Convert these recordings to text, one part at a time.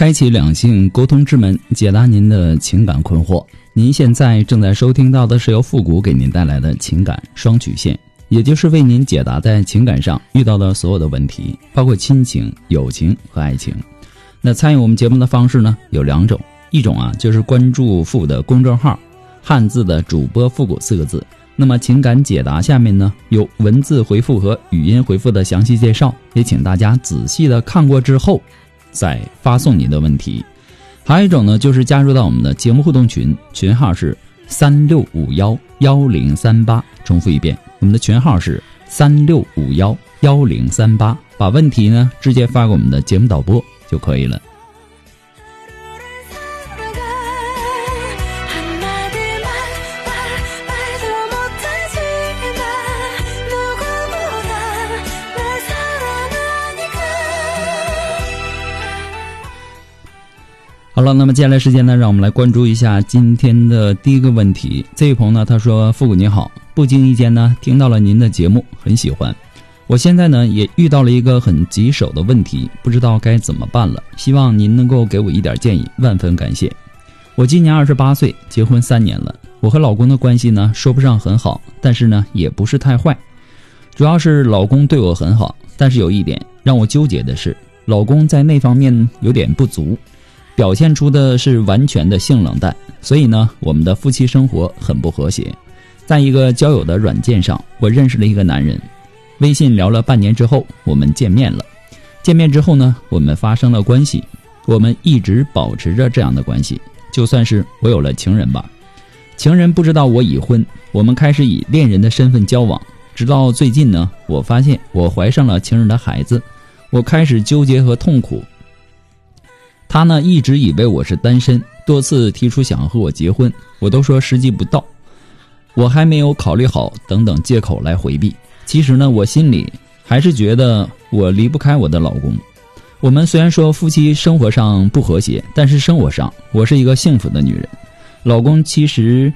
开启两性沟通之门，解答您的情感困惑。您现在正在收听到的是由复古给您带来的情感双曲线，也就是为您解答在情感上遇到的所有的问题，包括亲情、友情和爱情。那参与我们节目的方式呢有两种，一种啊就是关注复古的公众号，汉字的主播复古四个字。那么情感解答下面呢有文字回复和语音回复的详细介绍，也请大家仔细的看过之后。再发送您的问题，还有一种呢，就是加入到我们的节目互动群，群号是三六五幺幺零三八。重复一遍，我们的群号是三六五幺幺零三八。把问题呢直接发给我们的节目导播就可以了。好了，那么接下来时间呢，让我们来关注一下今天的第一个问题。这位朋友呢，他说：“复古你好，不经意间呢，听到了您的节目，很喜欢。我现在呢，也遇到了一个很棘手的问题，不知道该怎么办了。希望您能够给我一点建议，万分感谢。我今年二十八岁，结婚三年了。我和老公的关系呢，说不上很好，但是呢，也不是太坏。主要是老公对我很好，但是有一点让我纠结的是，老公在那方面有点不足。”表现出的是完全的性冷淡，所以呢，我们的夫妻生活很不和谐。在一个交友的软件上，我认识了一个男人，微信聊了半年之后，我们见面了。见面之后呢，我们发生了关系，我们一直保持着这样的关系，就算是我有了情人吧。情人不知道我已婚，我们开始以恋人的身份交往，直到最近呢，我发现我怀上了情人的孩子，我开始纠结和痛苦。他呢一直以为我是单身，多次提出想和我结婚，我都说时机不到，我还没有考虑好，等等借口来回避。其实呢，我心里还是觉得我离不开我的老公。我们虽然说夫妻生活上不和谐，但是生活上我是一个幸福的女人。老公其实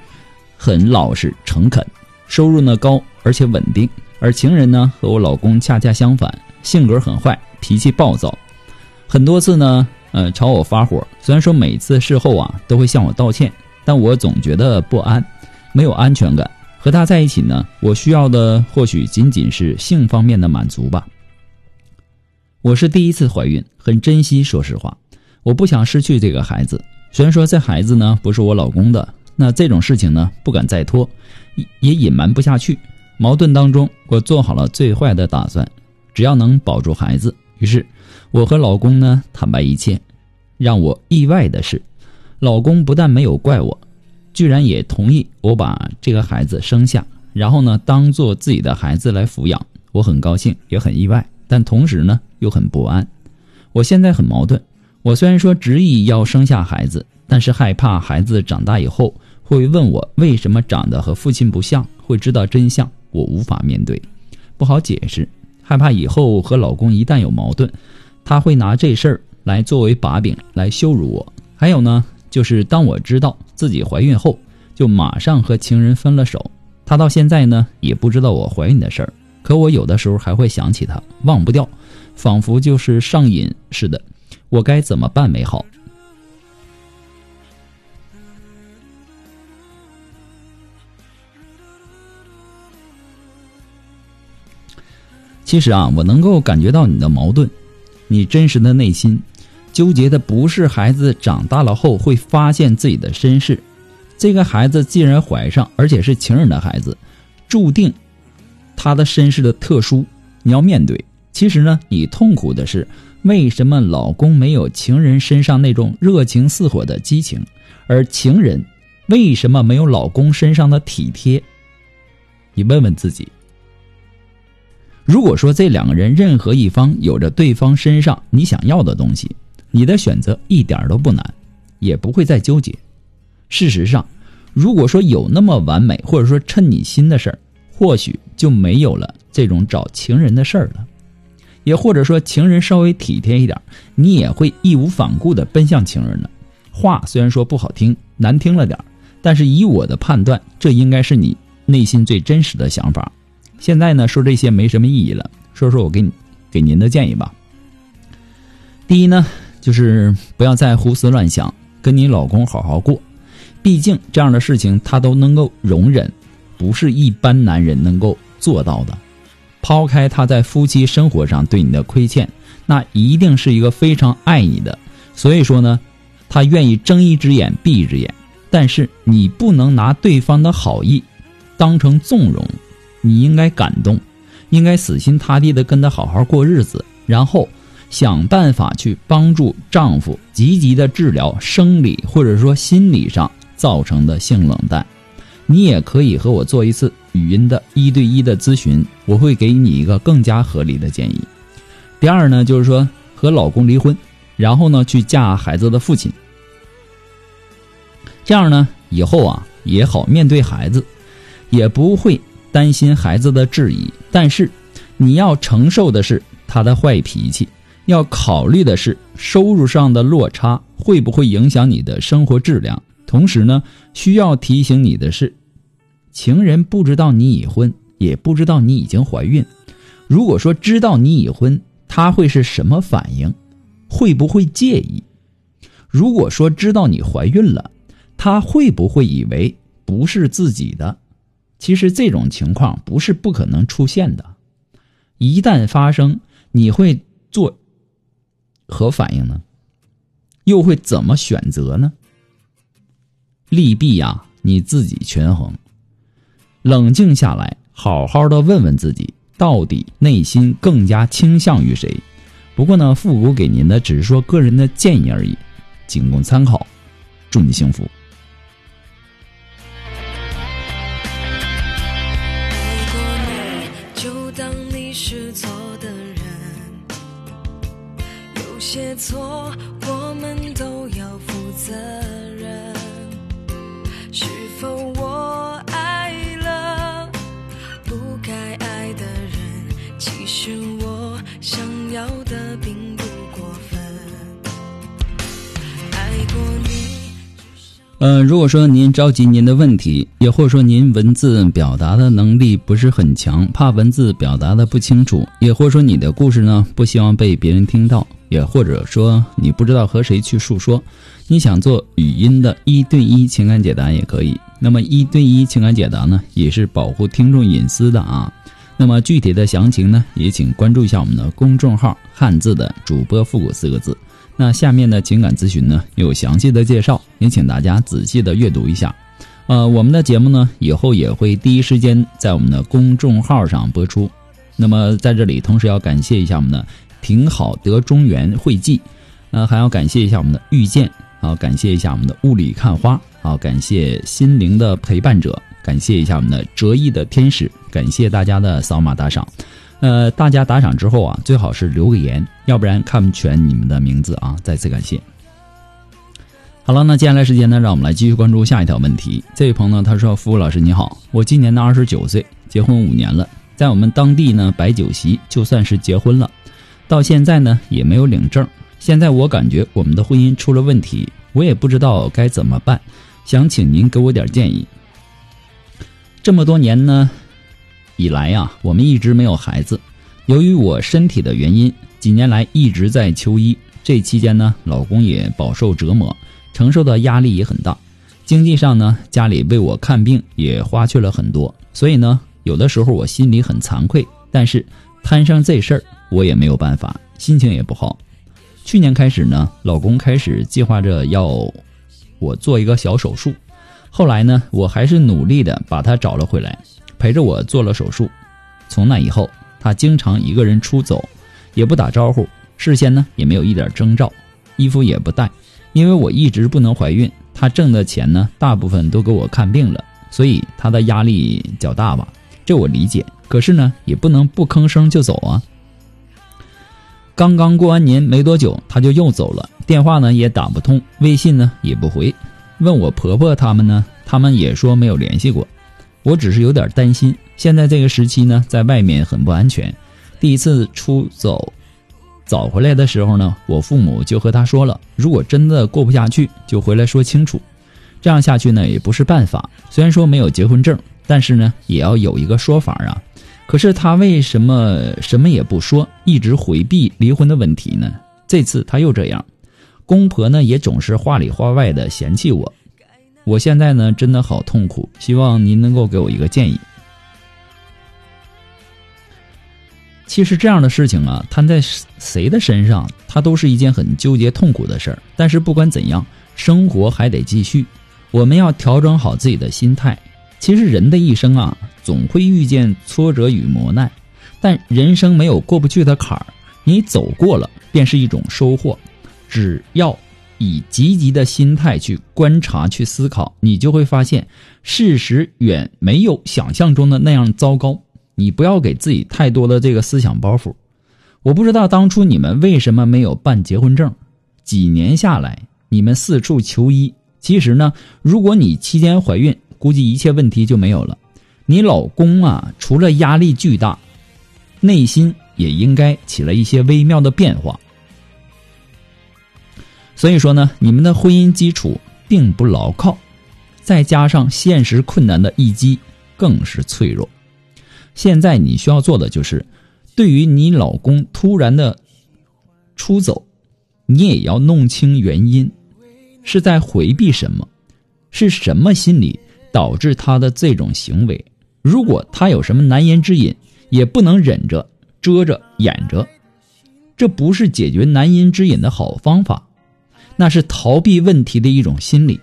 很老实诚恳，收入呢高而且稳定，而情人呢和我老公恰恰相反，性格很坏，脾气暴躁，很多次呢。呃，朝我发火。虽然说每次事后啊都会向我道歉，但我总觉得不安，没有安全感。和他在一起呢，我需要的或许仅仅是性方面的满足吧。我是第一次怀孕，很珍惜。说实话，我不想失去这个孩子。虽然说这孩子呢不是我老公的，那这种事情呢不敢再拖，也隐瞒不下去。矛盾当中，我做好了最坏的打算，只要能保住孩子。于是。我和老公呢坦白一切，让我意外的是，老公不但没有怪我，居然也同意我把这个孩子生下，然后呢当做自己的孩子来抚养。我很高兴，也很意外，但同时呢又很不安。我现在很矛盾。我虽然说执意要生下孩子，但是害怕孩子长大以后会问我为什么长得和父亲不像，会知道真相，我无法面对，不好解释，害怕以后和老公一旦有矛盾。他会拿这事儿来作为把柄来羞辱我。还有呢，就是当我知道自己怀孕后，就马上和情人分了手。他到现在呢也不知道我怀孕的事儿，可我有的时候还会想起他，忘不掉，仿佛就是上瘾似的。我该怎么办 mới 好？其实啊，我能够感觉到你的矛盾。你真实的内心纠结的不是孩子长大了后会发现自己的身世，这个孩子既然怀上，而且是情人的孩子，注定他的身世的特殊，你要面对。其实呢，你痛苦的是为什么老公没有情人身上那种热情似火的激情，而情人为什么没有老公身上的体贴？你问问自己。如果说这两个人任何一方有着对方身上你想要的东西，你的选择一点都不难，也不会再纠结。事实上，如果说有那么完美或者说称你心的事儿，或许就没有了这种找情人的事儿了。也或者说情人稍微体贴一点，你也会义无反顾地奔向情人了。话虽然说不好听，难听了点儿但是以我的判断，这应该是你内心最真实的想法。现在呢，说这些没什么意义了，说说我给你给您的建议吧。第一呢，就是不要再胡思乱想，跟你老公好好过。毕竟这样的事情他都能够容忍，不是一般男人能够做到的。抛开他在夫妻生活上对你的亏欠，那一定是一个非常爱你的。所以说呢，他愿意睁一只眼闭一只眼。但是你不能拿对方的好意当成纵容，你应该感动，应该死心塌地的跟他好好过日子，然后想办法去帮助丈夫积极的治疗生理或者说心理上造成的性冷淡。你也可以和我做一次语音的一对一的咨询，我会给你一个更加合理的建议。第二呢，就是说和老公离婚，然后呢去嫁孩子的父亲，这样呢以后啊也好面对孩子，也不会担心孩子的质疑。但是你要承受的是他的坏脾气，要考虑的是收入上的落差会不会影响你的生活质量。同时呢，需要提醒你的是，情人不知道你已婚，也不知道你已经怀孕。如果说知道你已婚，他会是什么反应？会不会介意？如果说知道你怀孕了，他会不会以为不是自己的？其实这种情况不是不可能出现的。一旦发生，你会做何反应呢？又会怎么选择呢？利弊呀，你自己权衡。冷静下来，好好的问问自己，到底内心更加倾向于谁？不过呢，复古给您的只是说个人的建议而已，仅供参考。祝你幸福。是错的人有些错我们都要负责任。是否我爱了不该爱的人其实我嗯，如果说您着急您的问题，也或者说您文字表达的能力不是很强，怕文字表达的不清楚，也或者说你的故事呢不希望被别人听到，也或者说你不知道和谁去诉说，你想做语音的一对一情感解答也可以。那么一对一情感解答呢，也是保护听众隐私的啊。那么具体的详情呢，也请关注一下我们的公众号“汉字的主播复古”四个字。那下面的情感咨询呢有详细的介绍，也请大家仔细的阅读一下。呃，我们的节目呢以后也会第一时间在我们的公众号上播出。那么在这里，同时要感谢一下我们的挺好德中原会记，呃，还要感谢一下我们的遇见，好，感谢一下我们的雾里看花，好，感谢心灵的陪伴者，感谢一下我们的折翼的天使，感谢大家的扫码打赏。呃，大家打赏之后啊，最好是留个言，要不然看不全你们的名字啊。再次感谢。好了，那接下来时间呢，让我们来继续关注下一条问题。这位朋友呢，他说：“服务老师你好，我今年呢二十九岁，结婚五年了，在我们当地呢摆酒席就算是结婚了，到现在呢也没有领证。现在我感觉我们的婚姻出了问题，我也不知道该怎么办，想请您给我点建议。这么多年呢。”以来呀，我们一直没有孩子。由于我身体的原因，几年来一直在求医。这期间呢，老公也饱受折磨，承受的压力也很大。经济上呢，家里为我看病也花去了很多。所以呢，有的时候我心里很惭愧。但是摊上这事儿，我也没有办法，心情也不好。去年开始呢，老公开始计划着要我做一个小手术。后来呢，我还是努力的把他找了回来。陪着我做了手术，从那以后，他经常一个人出走，也不打招呼，事先呢也没有一点征兆，衣服也不带，因为我一直不能怀孕，他挣的钱呢大部分都给我看病了，所以他的压力较大吧。这我理解。可是呢，也不能不吭声就走啊。刚刚过完年没多久，他就又走了，电话呢也打不通，微信呢也不回。问我婆婆他们呢，他们也说没有联系过。我只是有点担心，现在这个时期呢，在外面很不安全。第一次出走，早回来的时候呢，我父母就和他说了，如果真的过不下去，就回来说清楚。这样下去呢，也不是办法。虽然说没有结婚证，但是呢，也要有一个说法啊。可是他为什么什么也不说，一直回避离婚的问题呢？这次他又这样，公婆呢也总是话里话外的嫌弃我。我现在呢，真的好痛苦，希望您能够给我一个建议。其实这样的事情啊，摊在谁的身上，它都是一件很纠结、痛苦的事儿。但是不管怎样，生活还得继续，我们要调整好自己的心态。其实人的一生啊，总会遇见挫折与磨难，但人生没有过不去的坎儿，你走过了，便是一种收获。只要。以积极的心态去观察、去思考，你就会发现事实远没有想象中的那样糟糕。你不要给自己太多的这个思想包袱。我不知道当初你们为什么没有办结婚证，几年下来你们四处求医。其实呢，如果你期间怀孕，估计一切问题就没有了。你老公啊，除了压力巨大，内心也应该起了一些微妙的变化。所以说呢，你们的婚姻基础并不牢靠，再加上现实困难的一击，更是脆弱。现在你需要做的就是，对于你老公突然的出走，你也要弄清原因，是在回避什么，是什么心理导致他的这种行为。如果他有什么难言之隐，也不能忍着、遮着、掩着，这不是解决难言之隐的好方法。那是逃避问题的一种心理。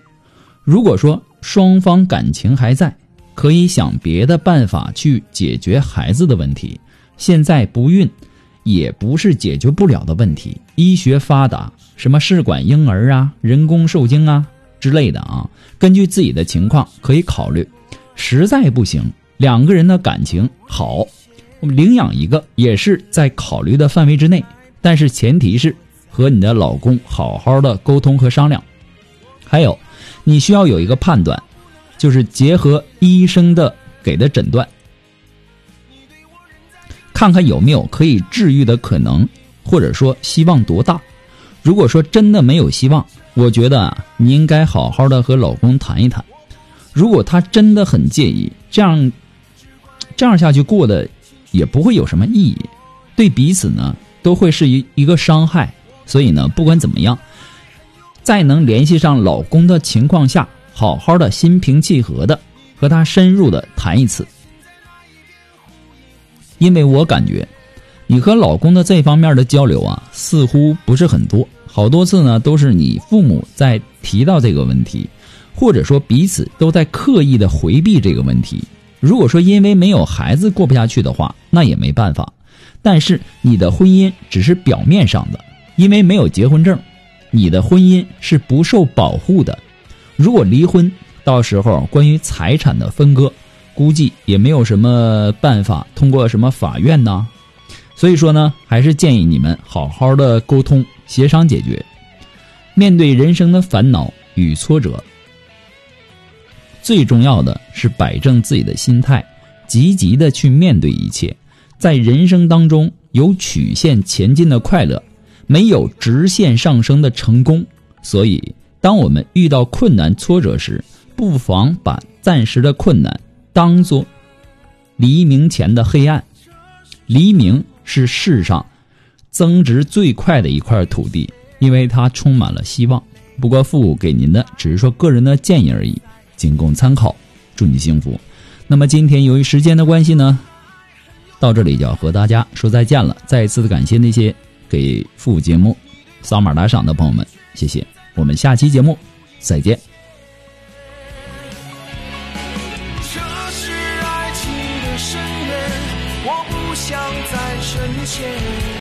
如果说双方感情还在，可以想别的办法去解决孩子的问题。现在不孕，也不是解决不了的问题。医学发达，什么试管婴儿啊、人工受精啊之类的啊，根据自己的情况可以考虑。实在不行，两个人的感情好，我们领养一个也是在考虑的范围之内。但是前提是。和你的老公好好的沟通和商量，还有，你需要有一个判断，就是结合医生的给的诊断，看看有没有可以治愈的可能，或者说希望多大。如果说真的没有希望，我觉得啊，你应该好好的和老公谈一谈。如果他真的很介意，这样这样下去过的也不会有什么意义，对彼此呢都会是一一个伤害。所以呢，不管怎么样，在能联系上老公的情况下，好好的心平气和的和他深入的谈一次。因为我感觉，你和老公的这方面的交流啊，似乎不是很多，好多次呢都是你父母在提到这个问题，或者说彼此都在刻意的回避这个问题。如果说因为没有孩子过不下去的话，那也没办法。但是你的婚姻只是表面上的。因为没有结婚证，你的婚姻是不受保护的。如果离婚，到时候关于财产的分割，估计也没有什么办法通过什么法院呢。所以说呢，还是建议你们好好的沟通协商解决。面对人生的烦恼与挫折，最重要的是摆正自己的心态，积极的去面对一切。在人生当中有曲线前进的快乐。没有直线上升的成功，所以当我们遇到困难挫折时，不妨把暂时的困难当作黎明前的黑暗。黎明是世上增值最快的一块土地，因为它充满了希望。不过，父母给您的只是说个人的建议而已，仅供参考。祝你幸福。那么今天由于时间的关系呢，到这里就要和大家说再见了。再一次的感谢那些。给副节目扫码打赏的朋友们，谢谢！我们下期节目再见。